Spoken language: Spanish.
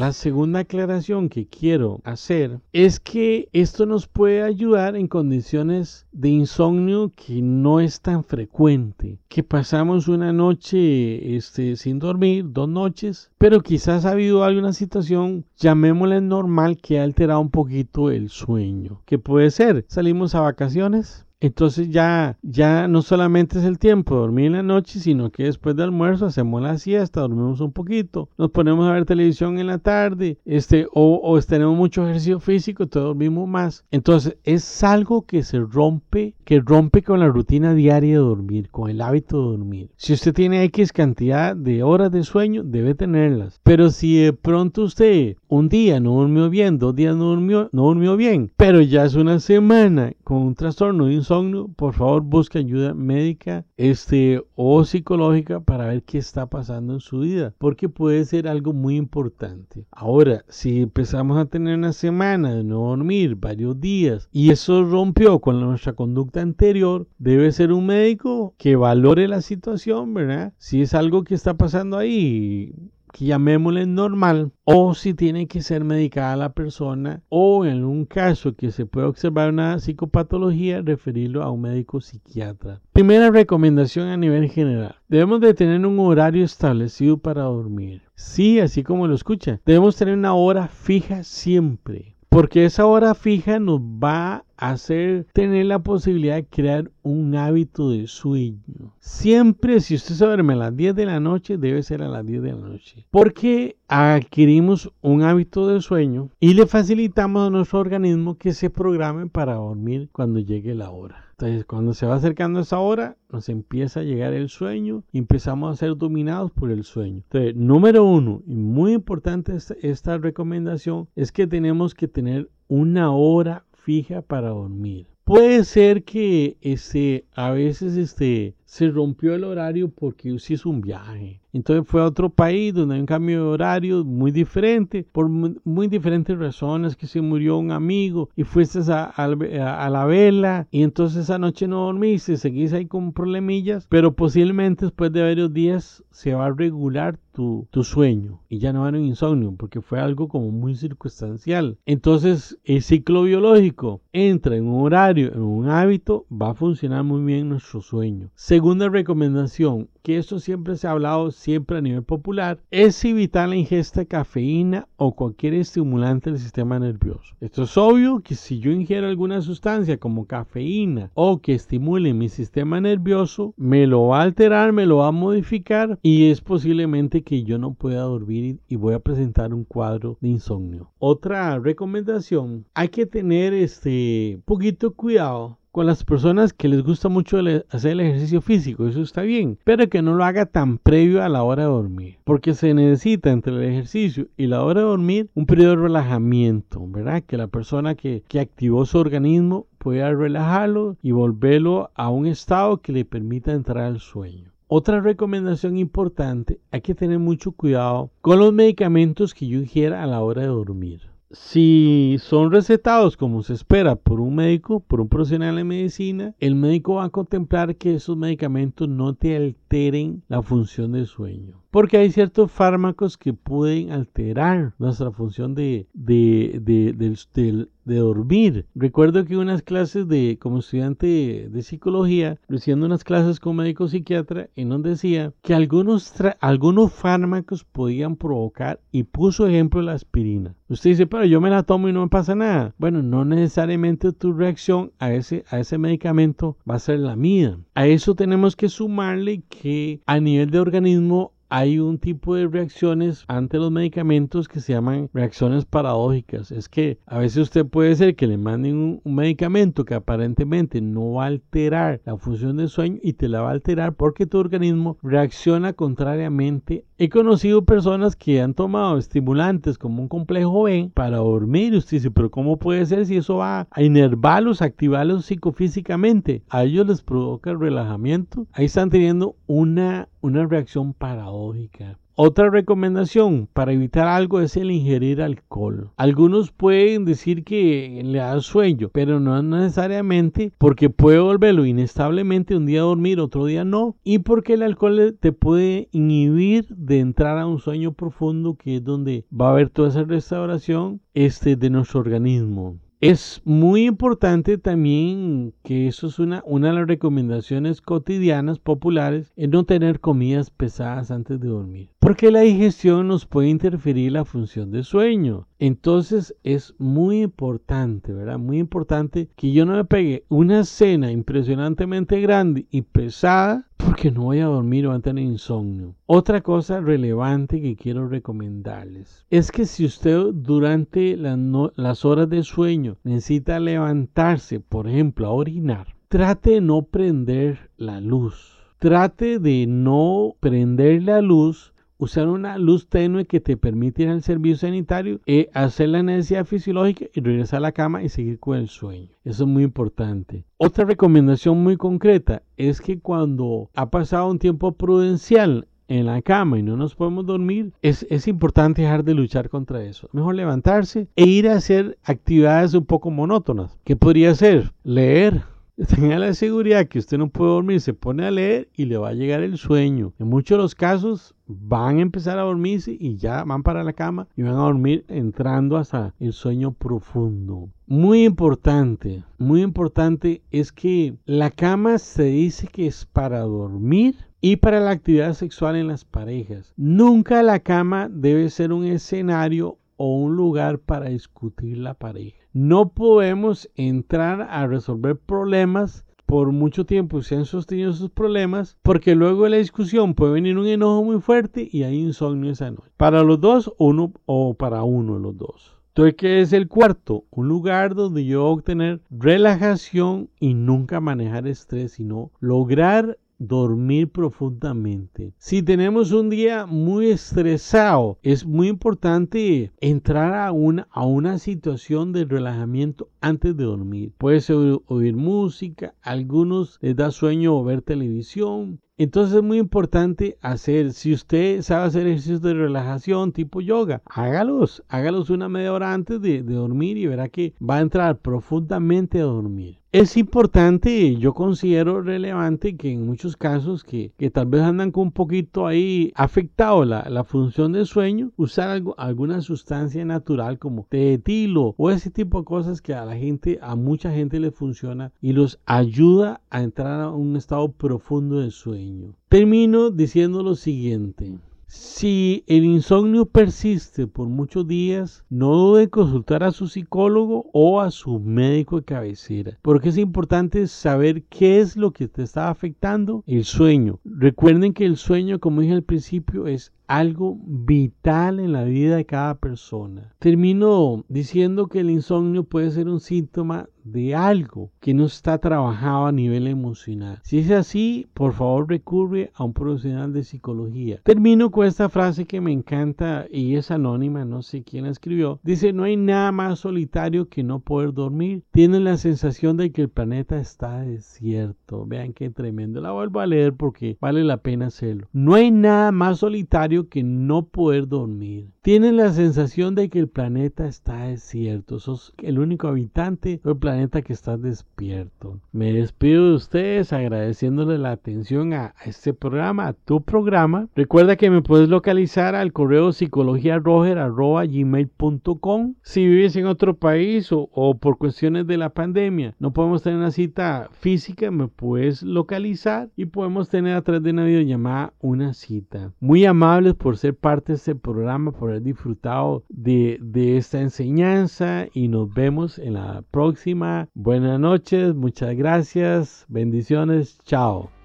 La segunda aclaración que quiero hacer es que esto nos puede ayudar en condiciones de insomnio que no es tan frecuente, que pasamos una noche este, sin dormir, dos noches, pero quizás ha habido alguna situación, llamémosle normal, que ha alterado un poquito el sueño. ¿Qué puede ser? Salimos a vacaciones, entonces ya, ya no solamente es el tiempo de dormir en la noche, sino que después del almuerzo hacemos la siesta, dormimos un poquito, nos ponemos a ver televisión en la tarde, este, o, o tenemos mucho ejercicio físico, entonces dormimos más. Entonces es algo que se rompe, que rompe con la rutina diaria de dormir, con el hábito de dormir. Si usted tiene X cantidad de horas de sueño, debe tenerlas. Pero si de pronto usted un día no durmió bien, dos días no durmió, no durmió bien, pero ya es una semana con un trastorno de por favor busque ayuda médica este, o psicológica para ver qué está pasando en su vida, porque puede ser algo muy importante. Ahora, si empezamos a tener una semana de no dormir, varios días, y eso rompió con nuestra conducta anterior, debe ser un médico que valore la situación, ¿verdad? Si es algo que está pasando ahí, que llamémosle normal, o si tiene que ser medicada la persona, o en un caso que se puede observar una psicopatología, referirlo a un médico psiquiatra. Primera recomendación a nivel general. Debemos de tener un horario establecido para dormir. Sí, así como lo escucha. Debemos tener una hora fija siempre. Porque esa hora fija nos va hacer tener la posibilidad de crear un hábito de sueño. Siempre, si usted se duerme a las 10 de la noche, debe ser a las 10 de la noche. Porque adquirimos un hábito de sueño y le facilitamos a nuestro organismo que se programe para dormir cuando llegue la hora. Entonces, cuando se va acercando esa hora, nos empieza a llegar el sueño y empezamos a ser dominados por el sueño. Entonces, número uno, y muy importante esta, esta recomendación, es que tenemos que tener una hora para dormir. Puede ser que este, a veces este, se rompió el horario porque usted hizo un viaje entonces fue a otro país donde hay un cambio de horario muy diferente, por muy, diferentes razones, que se murió un amigo y fuiste a, la vela y entonces esa noche no dormiste, seguís ahí con problemillas, pero posiblemente después de varios días se va a regular tu, tu sueño y ya no va a haber insomnio porque fue algo como muy circunstancial. Entonces el ciclo biológico entra en un horario, en un hábito, va a funcionar muy bien nuestro sueño. Segunda recomendación, que esto siempre se ha hablado siempre a nivel popular, es evitar la ingesta de cafeína o cualquier estimulante del sistema nervioso. Esto es obvio que si yo ingiero alguna sustancia como cafeína o que estimule mi sistema nervioso, me lo va a alterar, me lo va a modificar y es posiblemente que yo no pueda dormir y voy a presentar un cuadro de insomnio. Otra recomendación, hay que tener este poquito cuidado con las personas que les gusta mucho hacer el ejercicio físico, eso está bien, pero que no lo haga tan previo a la hora de dormir, porque se necesita entre el ejercicio y la hora de dormir un periodo de relajamiento, ¿verdad? Que la persona que, que activó su organismo pueda relajarlo y volverlo a un estado que le permita entrar al sueño. Otra recomendación importante, hay que tener mucho cuidado con los medicamentos que yo ingiera a la hora de dormir si son recetados como se espera por un médico, por un profesional de medicina, el médico va a contemplar que esos medicamentos no te alteren la función del sueño. Porque hay ciertos fármacos que pueden alterar nuestra función de, de, de, de dormir. Recuerdo que unas clases de, como estudiante de psicología, recibiendo unas clases con médico psiquiatra, y nos decía que algunos, algunos fármacos podían provocar, y puso ejemplo la aspirina. Usted dice, pero yo me la tomo y no me pasa nada. Bueno, no necesariamente tu reacción a ese, a ese medicamento va a ser la mía. A eso tenemos que sumarle que a nivel de organismo hay un tipo de reacciones ante los medicamentos que se llaman reacciones paradójicas. Es que a veces usted puede ser que le manden un, medicamento que aparentemente no va a alterar la función del sueño y te la va a alterar porque tu organismo reacciona contrariamente. He conocido personas que han tomado estimulantes como un complejo B para dormir. Usted dice, pero ¿cómo puede ser si eso va a inervarlos, activarlos psicofísicamente? A ellos les provoca el relajamiento. Ahí están teniendo una, una reacción paradójica. Otra recomendación para evitar algo es el ingerir alcohol. Algunos pueden decir que le da sueño, pero no necesariamente porque puede volverlo inestablemente un día dormir, otro día no, y porque el alcohol te puede inhibir de entrar a un sueño profundo que es donde va a haber toda esa restauración este, de nuestro organismo. Es muy importante también que eso es una, una de las recomendaciones cotidianas populares, es no tener comidas pesadas antes de dormir. Porque la digestión nos puede interferir la función de sueño. Entonces es muy importante, ¿verdad? Muy importante que yo no me pegue una cena impresionantemente grande y pesada porque no voy a dormir o a tener insomnio. Otra cosa relevante que quiero recomendarles es que si usted durante las horas de sueño necesita levantarse, por ejemplo, a orinar, trate de no prender la luz. Trate de no prender la luz usar una luz tenue que te permite ir al servicio sanitario, eh, hacer la necesidad fisiológica y regresar a la cama y seguir con el sueño. Eso es muy importante. Otra recomendación muy concreta es que cuando ha pasado un tiempo prudencial en la cama y no nos podemos dormir, es, es, importante dejar de luchar contra eso. Mejor levantarse e ir a hacer actividades un poco monótonas. ¿Qué podría ser? Leer, tenga la seguridad que usted no puede dormir, se pone a leer y le va a llegar el sueño. En muchos de los casos van a empezar a dormirse y ya van para la cama y van a dormir entrando hasta el sueño profundo. Muy importante, muy importante es que la cama se dice que es para dormir y para la actividad sexual en las parejas. Nunca la cama debe ser un escenario o un lugar para discutir la pareja. No podemos entrar a resolver problemas por mucho tiempo se han sostenido sus problemas, porque luego de la discusión puede venir un enojo muy fuerte y hay insomnio esa noche. Para los dos, uno o para uno de los dos. Entonces, ¿qué es el cuarto? Un lugar donde yo obtener relajación y nunca manejar estrés, sino lograr dormir profundamente. Si tenemos un día muy estresado, es muy importante entrar a una, a una situación de relajamiento antes de dormir. Puede ser oír música, algunos les da sueño ver televisión, entonces es muy importante hacer, si usted sabe hacer ejercicios de relajación tipo yoga, hágalos, hágalos una media hora antes de dormir y verá que va a entrar profundamente a dormir. Es importante, yo considero relevante que en muchos casos que, que tal vez andan con un poquito ahí afectado la, la función del sueño, usar algo, alguna sustancia natural como tetilo o ese tipo de cosas que a la gente, a mucha gente le funciona y los ayuda a entrar a un estado profundo de sueño. Termino diciendo lo siguiente. Si el insomnio persiste por muchos días, no dude en consultar a su psicólogo o a su médico de cabecera, porque es importante saber qué es lo que te está afectando el sueño. Recuerden que el sueño, como dije al principio, es algo vital en la vida de cada persona. Termino diciendo que el insomnio puede ser un síntoma de algo que no está trabajado a nivel emocional. Si es así, por favor recurre a un profesional de psicología. Termino con esta frase que me encanta y es anónima, no sé quién la escribió. Dice, no hay nada más solitario que no poder dormir. Tienen la sensación de que el planeta está desierto. Vean qué tremendo. La vuelvo a leer porque vale la pena hacerlo. No hay nada más solitario que no poder dormir. Tienen la sensación de que el planeta está desierto. Sos el único habitante del planeta que está despierto. Me despido de ustedes agradeciéndole la atención a, este programa, a tu programa. Recuerda que me puedes localizar al correo psicologiaroger.gmail.com Si vives en otro país o, por cuestiones de la pandemia no podemos tener una cita física, me puedes localizar y podemos tener a través de una videollamada una cita. Muy amable por ser parte de este programa, por haber disfrutado de, de esta enseñanza y nos vemos en la próxima. Buenas noches, muchas gracias, bendiciones, chao.